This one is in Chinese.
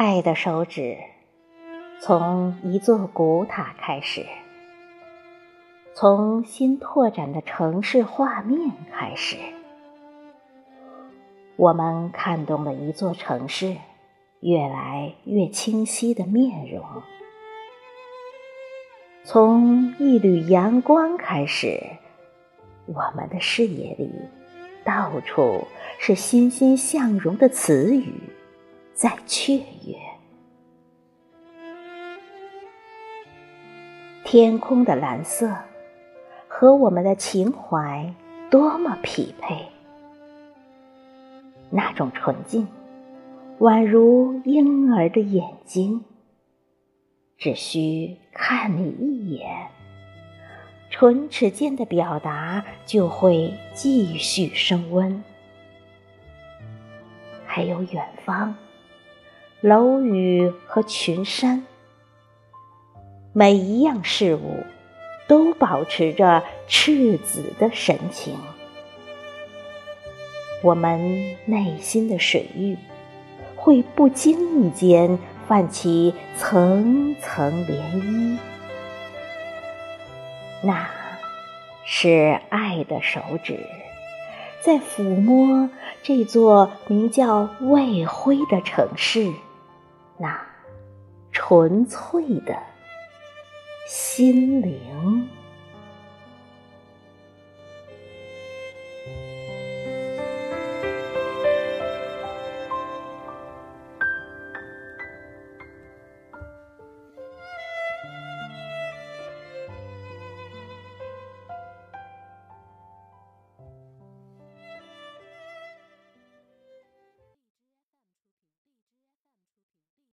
爱的手指，从一座古塔开始，从新拓展的城市画面开始，我们看懂了一座城市越来越清晰的面容。从一缕阳光开始，我们的视野里到处是欣欣向荣的词语。在雀跃，天空的蓝色和我们的情怀多么匹配！那种纯净，宛如婴儿的眼睛，只需看你一眼，唇齿间的表达就会继续升温。还有远方。楼宇和群山，每一样事物都保持着赤子的神情。我们内心的水域会不经意间泛起层层涟漪，那是爱的手指在抚摸这座名叫魏辉的城市。那纯粹的心灵。